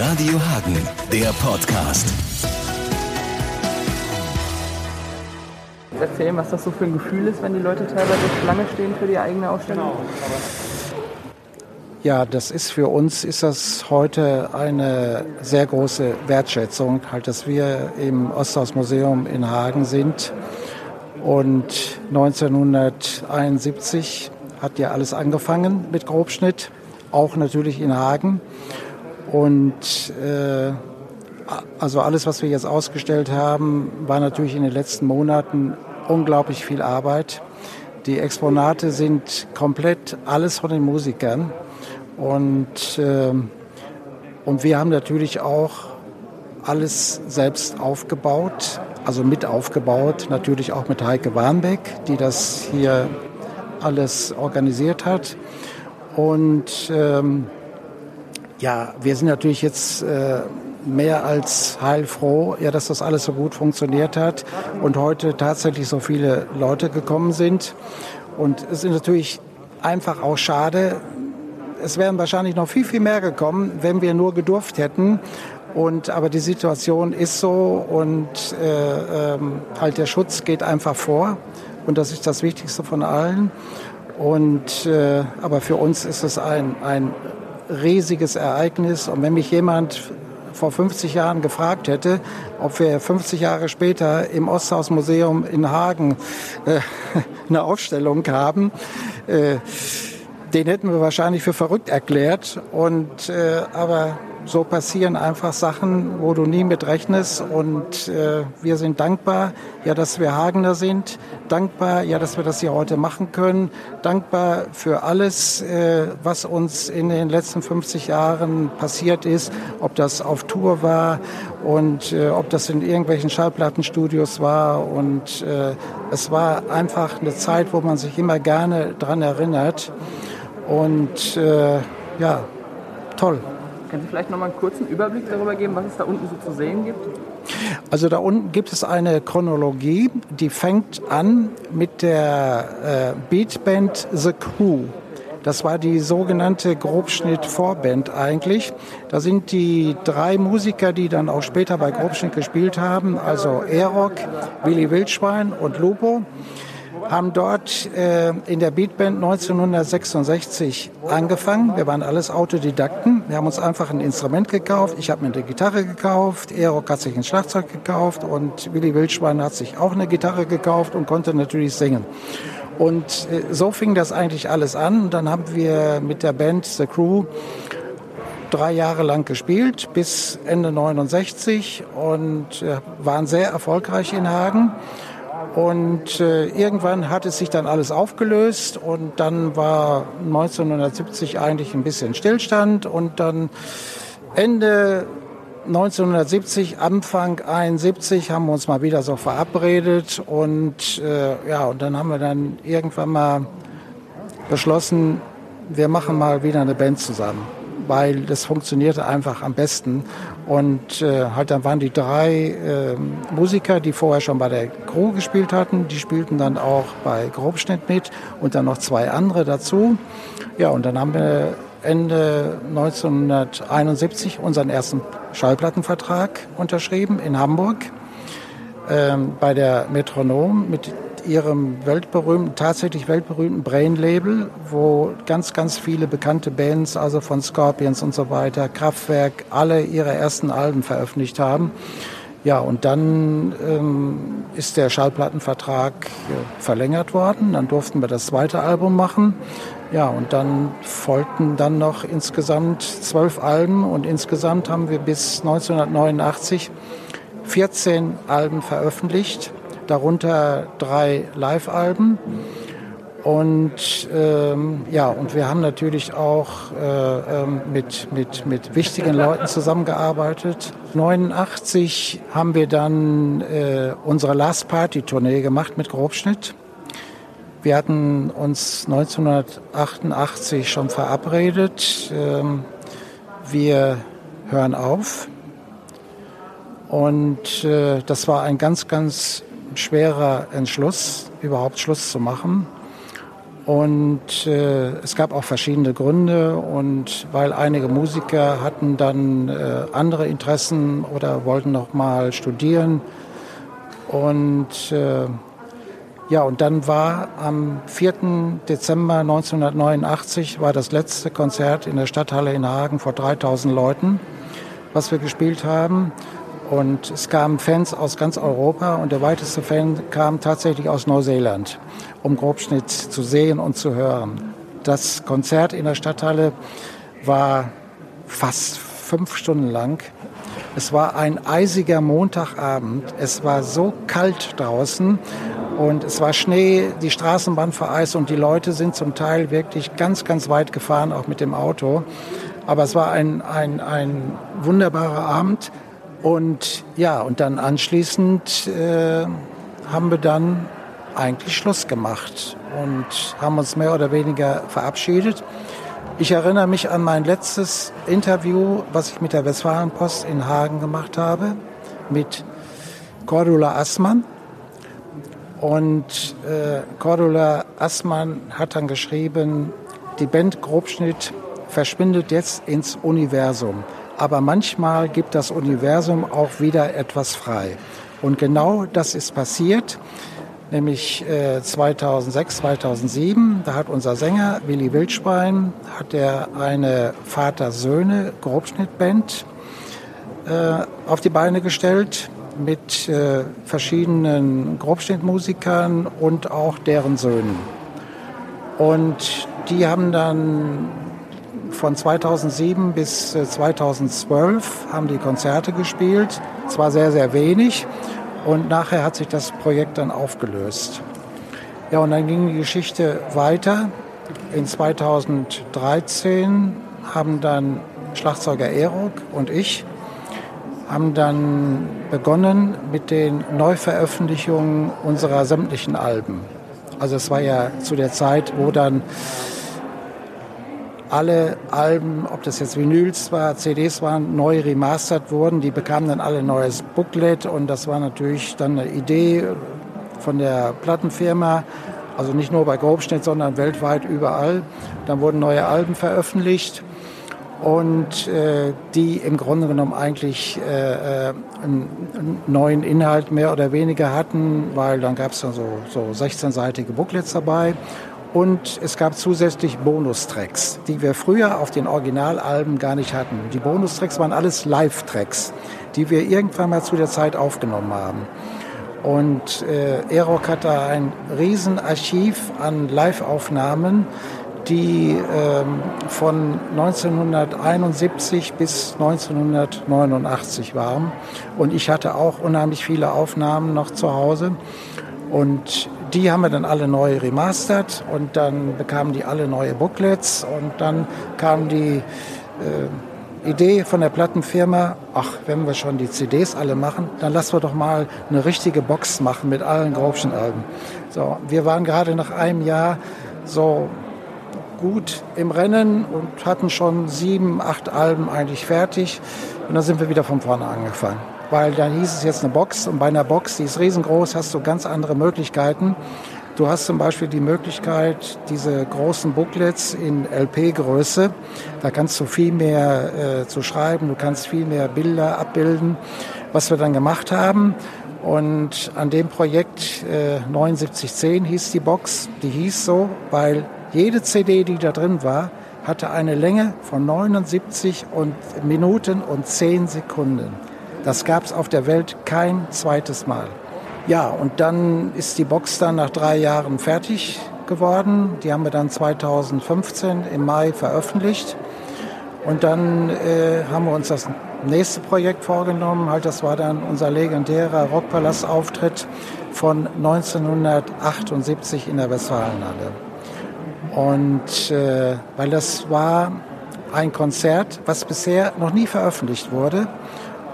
Radio Hagen, der Podcast. Erzählen, was das so für ein Gefühl ist, wenn die Leute teilweise Schlange stehen für die eigene Ausstellung. Ja, das ist für uns ist das heute eine sehr große Wertschätzung, halt, dass wir im Osthausmuseum in Hagen sind. Und 1971 hat ja alles angefangen mit Grobschnitt, auch natürlich in Hagen. Und äh, also alles, was wir jetzt ausgestellt haben, war natürlich in den letzten Monaten unglaublich viel Arbeit. Die Exponate sind komplett alles von den Musikern. Und, äh, und wir haben natürlich auch alles selbst aufgebaut, also mit aufgebaut, natürlich auch mit Heike Warnbeck, die das hier alles organisiert hat. Und ähm, ja, wir sind natürlich jetzt äh, mehr als heilfroh, ja, dass das alles so gut funktioniert hat und heute tatsächlich so viele Leute gekommen sind. Und es ist natürlich einfach auch schade. Es wären wahrscheinlich noch viel, viel mehr gekommen, wenn wir nur gedurft hätten. Und, aber die Situation ist so und äh, ähm, halt der Schutz geht einfach vor. Und das ist das Wichtigste von allen. Und, äh, aber für uns ist es ein, ein riesiges Ereignis. Und wenn mich jemand vor 50 Jahren gefragt hätte, ob wir 50 Jahre später im Osthausmuseum in Hagen äh, eine Ausstellung haben, äh, den hätten wir wahrscheinlich für verrückt erklärt. Und, äh, aber so passieren einfach Sachen, wo du nie mit rechnest. Und äh, wir sind dankbar, ja, dass wir Hagener sind. Dankbar, ja, dass wir das hier heute machen können. Dankbar für alles, äh, was uns in den letzten 50 Jahren passiert ist. Ob das auf Tour war und äh, ob das in irgendwelchen Schallplattenstudios war. Und äh, es war einfach eine Zeit, wo man sich immer gerne dran erinnert. Und äh, ja, toll. Können Sie vielleicht noch mal einen kurzen Überblick darüber geben, was es da unten so zu sehen gibt? Also da unten gibt es eine Chronologie, die fängt an mit der äh, Beatband The Crew. Das war die sogenannte Grobschnitt-Vorband eigentlich. Da sind die drei Musiker, die dann auch später bei Grobschnitt gespielt haben, also Erok, Willy Wildschwein und Lupo haben dort äh, in der Beatband 1966 angefangen. Wir waren alles Autodidakten. Wir haben uns einfach ein Instrument gekauft. Ich habe mir eine Gitarre gekauft, Erok hat sich ein Schlagzeug gekauft und Willy Wildschwein hat sich auch eine Gitarre gekauft und konnte natürlich singen. Und äh, so fing das eigentlich alles an. Und dann haben wir mit der Band The Crew drei Jahre lang gespielt, bis Ende 69 und äh, waren sehr erfolgreich in Hagen. Und äh, irgendwann hat es sich dann alles aufgelöst und dann war 1970 eigentlich ein bisschen Stillstand und dann Ende 1970, Anfang 71 haben wir uns mal wieder so verabredet und äh, ja, und dann haben wir dann irgendwann mal beschlossen, wir machen mal wieder eine Band zusammen, weil das funktionierte einfach am besten und äh, halt dann waren die drei äh, Musiker, die vorher schon bei der Crew gespielt hatten, die spielten dann auch bei Grobschnitt mit und dann noch zwei andere dazu. Ja, und dann haben wir Ende 1971 unseren ersten Schallplattenvertrag unterschrieben in Hamburg ähm, bei der Metronom mit ihrem weltberühmten, tatsächlich weltberühmten Brain-Label, wo ganz, ganz viele bekannte Bands, also von Scorpions und so weiter, Kraftwerk, alle ihre ersten Alben veröffentlicht haben. Ja, und dann ähm, ist der Schallplattenvertrag äh, verlängert worden. Dann durften wir das zweite Album machen. Ja, und dann folgten dann noch insgesamt zwölf Alben und insgesamt haben wir bis 1989 14 Alben veröffentlicht darunter drei Live-Alben. Und ähm, ja, und wir haben natürlich auch äh, ähm, mit, mit, mit wichtigen Leuten zusammengearbeitet. 89 haben wir dann äh, unsere Last Party Tournee gemacht mit Grobschnitt. Wir hatten uns 1988 schon verabredet. Ähm, wir hören auf. Und äh, das war ein ganz, ganz schwerer Entschluss, überhaupt Schluss zu machen. Und äh, es gab auch verschiedene Gründe und weil einige Musiker hatten dann äh, andere Interessen oder wollten noch mal studieren. Und äh, ja, und dann war am 4. Dezember 1989 war das letzte Konzert in der Stadthalle in Hagen vor 3000 Leuten, was wir gespielt haben. Und es kamen Fans aus ganz Europa und der weiteste Fan kam tatsächlich aus Neuseeland, um Grobschnitt zu sehen und zu hören. Das Konzert in der Stadthalle war fast fünf Stunden lang. Es war ein eisiger Montagabend. Es war so kalt draußen und es war Schnee, die Straßenbahn vereist und die Leute sind zum Teil wirklich ganz, ganz weit gefahren, auch mit dem Auto. Aber es war ein, ein, ein wunderbarer Abend. Und ja, und dann anschließend äh, haben wir dann eigentlich Schluss gemacht und haben uns mehr oder weniger verabschiedet. Ich erinnere mich an mein letztes Interview, was ich mit der Westfalenpost in Hagen gemacht habe, mit Cordula Assmann. Und äh, Cordula Assmann hat dann geschrieben, die Band Grobschnitt verschwindet jetzt ins Universum aber manchmal gibt das Universum auch wieder etwas frei. Und genau das ist passiert, nämlich äh, 2006, 2007. Da hat unser Sänger Willy Wildschwein hat er eine Vater-Söhne-Grobschnittband äh, auf die Beine gestellt mit äh, verschiedenen Grobschnittmusikern und auch deren Söhnen. Und die haben dann von 2007 bis 2012 äh, haben die Konzerte gespielt. Zwar sehr, sehr wenig. Und nachher hat sich das Projekt dann aufgelöst. Ja, und dann ging die Geschichte weiter. In 2013 haben dann Schlagzeuger Erok und ich haben dann begonnen mit den Neuveröffentlichungen unserer sämtlichen Alben. Also es war ja zu der Zeit, wo dann alle Alben, ob das jetzt Vinyls war, CDs waren, neu remastert wurden. Die bekamen dann alle ein neues Booklet und das war natürlich dann eine Idee von der Plattenfirma, also nicht nur bei Grobschnitt, sondern weltweit überall. Dann wurden neue Alben veröffentlicht und äh, die im Grunde genommen eigentlich äh, äh einen neuen Inhalt mehr oder weniger hatten, weil dann gab es dann so, so 16-seitige Booklets dabei und es gab zusätzlich Bonustracks, die wir früher auf den Originalalben gar nicht hatten. Die Bonustracks waren alles Live-Tracks, die wir irgendwann mal zu der Zeit aufgenommen haben. Und äh, Erok hat da ein Riesenarchiv an Live-Aufnahmen, die ähm, von 1971 bis 1989 waren. Und ich hatte auch unheimlich viele Aufnahmen noch zu Hause. Und die haben wir dann alle neu remastert und dann bekamen die alle neue Booklets und dann kam die äh, Idee von der Plattenfirma, ach, wenn wir schon die CDs alle machen, dann lassen wir doch mal eine richtige Box machen mit allen Grobschen Alben. So, wir waren gerade nach einem Jahr so gut im Rennen und hatten schon sieben, acht Alben eigentlich fertig und dann sind wir wieder von vorne angefangen weil da hieß es jetzt eine Box und bei einer Box, die ist riesengroß, hast du ganz andere Möglichkeiten. Du hast zum Beispiel die Möglichkeit, diese großen Booklets in LP-Größe, da kannst du viel mehr äh, zu schreiben, du kannst viel mehr Bilder abbilden, was wir dann gemacht haben. Und an dem Projekt äh, 7910 hieß die Box, die hieß so, weil jede CD, die da drin war, hatte eine Länge von 79 und Minuten und 10 Sekunden. Das gab es auf der Welt kein zweites Mal. Ja, und dann ist die Box dann nach drei Jahren fertig geworden. Die haben wir dann 2015 im Mai veröffentlicht. Und dann äh, haben wir uns das nächste Projekt vorgenommen. Halt, das war dann unser legendärer Rockpalast-Auftritt von 1978 in der Westfalenhalle. Und äh, weil das war ein Konzert, was bisher noch nie veröffentlicht wurde.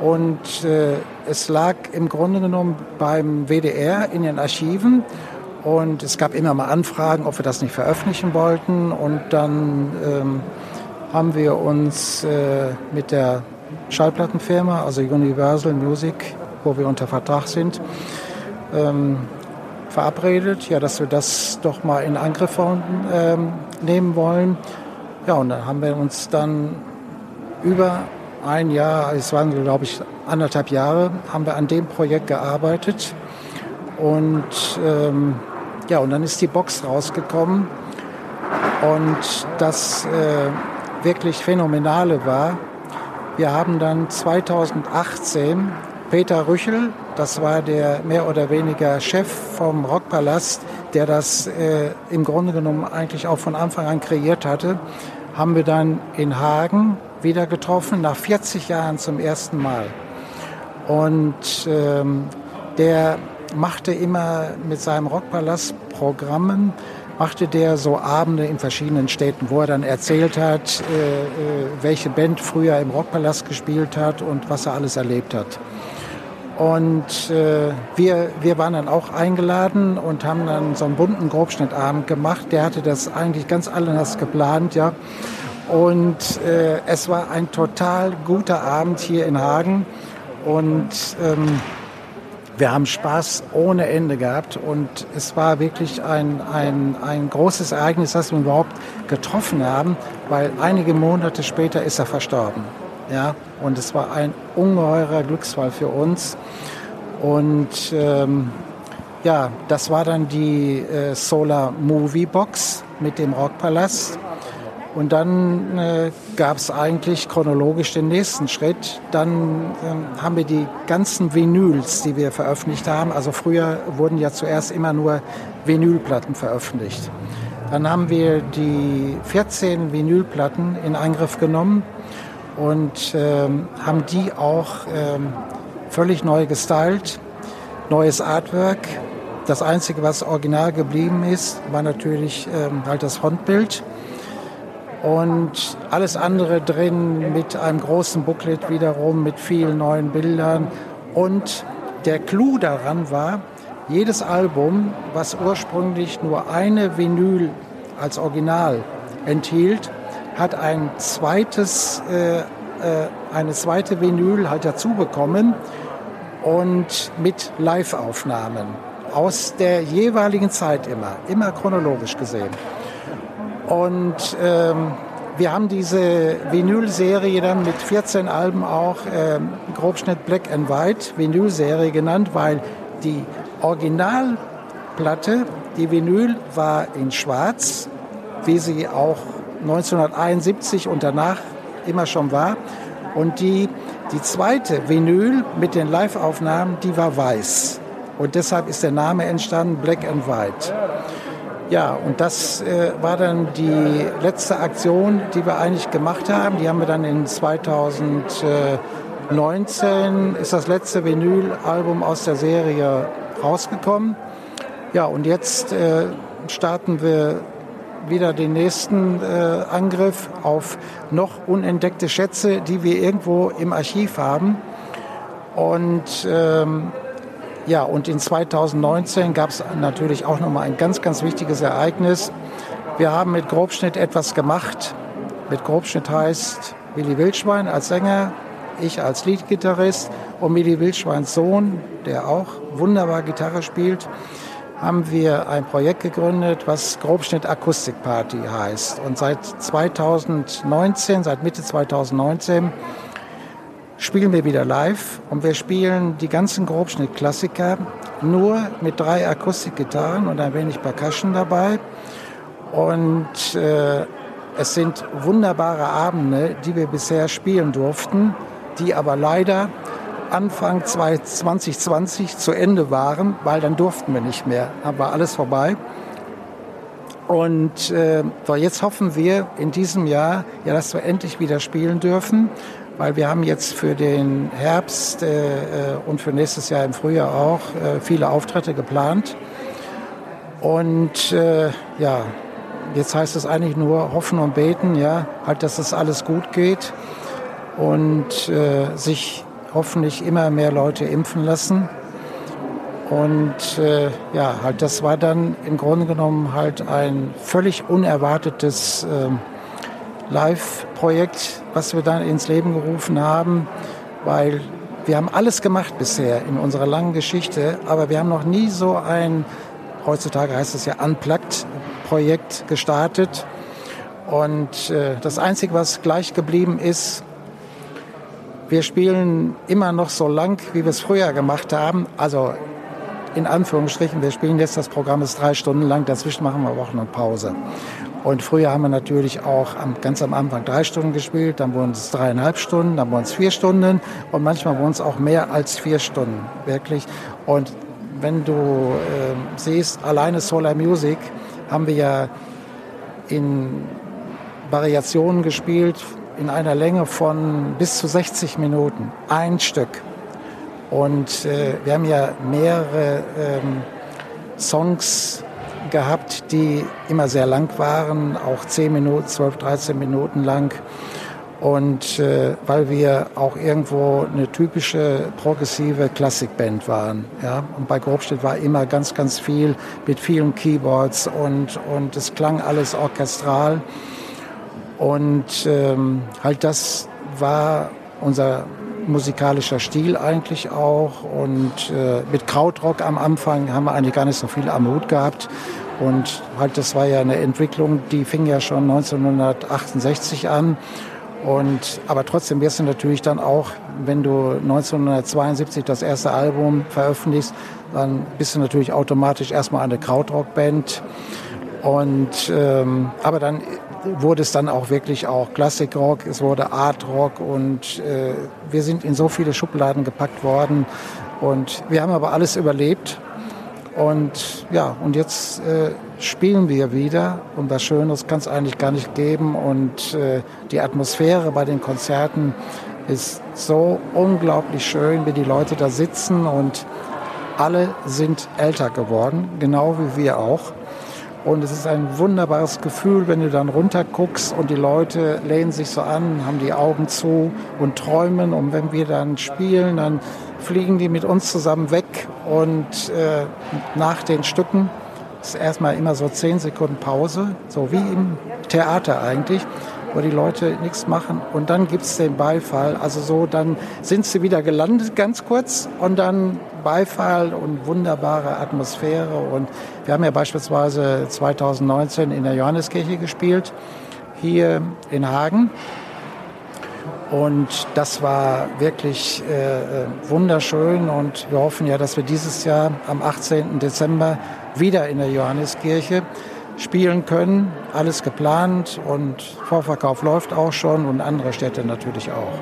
Und äh, es lag im Grunde genommen beim WDR in den Archiven. Und es gab immer mal Anfragen, ob wir das nicht veröffentlichen wollten. Und dann ähm, haben wir uns äh, mit der Schallplattenfirma, also Universal Music, wo wir unter Vertrag sind, ähm, verabredet, ja, dass wir das doch mal in Angriff ähm, nehmen wollen. Ja, und dann haben wir uns dann über ein Jahr, es waren glaube ich anderthalb Jahre, haben wir an dem Projekt gearbeitet. Und ähm, ja, und dann ist die Box rausgekommen. Und das äh, wirklich Phänomenale war, wir haben dann 2018 Peter Rüchel, das war der mehr oder weniger Chef vom Rockpalast, der das äh, im Grunde genommen eigentlich auch von Anfang an kreiert hatte, haben wir dann in Hagen wieder getroffen, nach 40 Jahren zum ersten Mal. Und ähm, der machte immer mit seinem Rockpalast Programmen, machte der so Abende in verschiedenen Städten, wo er dann erzählt hat, äh, äh, welche Band früher im Rockpalast gespielt hat und was er alles erlebt hat. Und äh, wir, wir waren dann auch eingeladen und haben dann so einen bunten Grobschnittabend gemacht. Der hatte das eigentlich ganz anders geplant, ja. Und äh, es war ein total guter Abend hier in Hagen. Und ähm, wir haben Spaß ohne Ende gehabt. Und es war wirklich ein, ein, ein großes Ereignis, dass wir überhaupt getroffen haben, weil einige Monate später ist er verstorben. Ja, und es war ein ungeheurer Glücksfall für uns. Und ähm, ja, das war dann die äh, Solar Movie Box mit dem Rockpalast. Und dann äh, gab es eigentlich chronologisch den nächsten Schritt. Dann äh, haben wir die ganzen Vinyls, die wir veröffentlicht haben. Also früher wurden ja zuerst immer nur Vinylplatten veröffentlicht. Dann haben wir die 14 Vinylplatten in Angriff genommen und ähm, haben die auch ähm, völlig neu gestylt. Neues Artwork. Das Einzige, was original geblieben ist, war natürlich ähm, halt das Frontbild und alles andere drin mit einem großen Booklet wiederum, mit vielen neuen Bildern. Und der Clou daran war, jedes Album, was ursprünglich nur eine Vinyl als Original enthielt, hat ein zweites, äh, äh, eine zweite Vinyl halt dazu bekommen und mit Live-Aufnahmen aus der jeweiligen Zeit immer, immer chronologisch gesehen. Und ähm, wir haben diese Vinyl-Serie dann mit 14 Alben auch ähm, Grobschnitt Black and White Vinyl-Serie genannt, weil die Originalplatte, die Vinyl, war in Schwarz, wie sie auch 1971 und danach immer schon war. Und die, die zweite Vinyl mit den Live-Aufnahmen, die war weiß. Und deshalb ist der Name entstanden, Black and White. Ja, und das äh, war dann die letzte Aktion, die wir eigentlich gemacht haben. Die haben wir dann in 2019, ist das letzte Vinylalbum aus der Serie rausgekommen. Ja, und jetzt äh, starten wir wieder den nächsten äh, Angriff auf noch unentdeckte Schätze, die wir irgendwo im Archiv haben. Und ähm, ja, und in 2019 gab es natürlich auch nochmal ein ganz, ganz wichtiges Ereignis. Wir haben mit Grobschnitt etwas gemacht. Mit Grobschnitt heißt Willi Wildschwein als Sänger, ich als Leadgitarrist und Willi Wildschweins Sohn, der auch wunderbar Gitarre spielt, haben wir ein Projekt gegründet, was Grobschnitt Akustikparty heißt. Und seit 2019, seit Mitte 2019 spielen wir wieder live und wir spielen die ganzen Grobschnittklassiker nur mit drei Akustikgitarren und ein wenig Percussion dabei. Und äh, es sind wunderbare Abende, die wir bisher spielen durften, die aber leider Anfang 2020 zu Ende waren, weil dann durften wir nicht mehr. Dann war alles vorbei. Und äh, jetzt hoffen wir in diesem Jahr, ja, dass wir endlich wieder spielen dürfen weil wir haben jetzt für den Herbst äh, äh, und für nächstes Jahr im Frühjahr auch äh, viele Auftritte geplant. Und äh, ja, jetzt heißt es eigentlich nur hoffen und beten, ja, halt, dass es alles gut geht und äh, sich hoffentlich immer mehr Leute impfen lassen. Und äh, ja, halt, das war dann im Grunde genommen halt ein völlig unerwartetes äh, Live-Projekt, was wir dann ins Leben gerufen haben, weil wir haben alles gemacht bisher in unserer langen Geschichte, aber wir haben noch nie so ein heutzutage heißt es ja Unplugged Projekt gestartet. Und äh, das Einzige, was gleich geblieben ist, wir spielen immer noch so lang, wie wir es früher gemacht haben. Also in Anführungsstrichen, wir spielen jetzt das Programm ist drei Stunden lang, dazwischen machen wir Wochen und Pause. Und früher haben wir natürlich auch am, ganz am Anfang drei Stunden gespielt, dann wurden es dreieinhalb Stunden, dann wurden es vier Stunden und manchmal wurden es auch mehr als vier Stunden, wirklich. Und wenn du äh, siehst, alleine Solar Music haben wir ja in Variationen gespielt in einer Länge von bis zu 60 Minuten, ein Stück. Und äh, wir haben ja mehrere ähm, Songs gehabt, die immer sehr lang waren, auch 10 Minuten, 12, 13 Minuten lang. Und äh, weil wir auch irgendwo eine typische progressive Klassikband waren. Ja? Und bei Grobstedt war immer ganz, ganz viel mit vielen Keyboards und, und es klang alles orchestral. Und ähm, halt das war unser musikalischer Stil eigentlich auch. Und äh, mit Krautrock am Anfang haben wir eigentlich gar nicht so viel am Hut gehabt. Und halt, das war ja eine Entwicklung, die fing ja schon 1968 an. Und, aber trotzdem wirst du natürlich dann auch, wenn du 1972 das erste Album veröffentlichst, dann bist du natürlich automatisch erstmal eine Krautrockband. Und, ähm, aber dann wurde es dann auch wirklich auch Klassikrock, es wurde Artrock und äh, wir sind in so viele Schubladen gepackt worden und wir haben aber alles überlebt und ja, und jetzt äh, spielen wir wieder und was Schönes kann es eigentlich gar nicht geben und äh, die Atmosphäre bei den Konzerten ist so unglaublich schön, wie die Leute da sitzen und alle sind älter geworden, genau wie wir auch. Und es ist ein wunderbares Gefühl, wenn du dann runterguckst und die Leute lehnen sich so an, haben die Augen zu und träumen. Und wenn wir dann spielen, dann fliegen die mit uns zusammen weg. Und äh, nach den Stücken ist erstmal immer so zehn Sekunden Pause, so wie im Theater eigentlich wo die Leute nichts machen. Und dann gibt es den Beifall. Also so, dann sind sie wieder gelandet ganz kurz und dann Beifall und wunderbare Atmosphäre. Und wir haben ja beispielsweise 2019 in der Johanneskirche gespielt, hier in Hagen. Und das war wirklich äh, wunderschön und wir hoffen ja, dass wir dieses Jahr am 18. Dezember wieder in der Johanneskirche spielen können. Alles geplant und Vorverkauf läuft auch schon und andere Städte natürlich auch.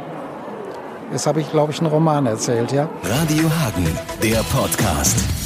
Jetzt habe ich, glaube ich, einen Roman erzählt, ja? Radio Hagen, der Podcast.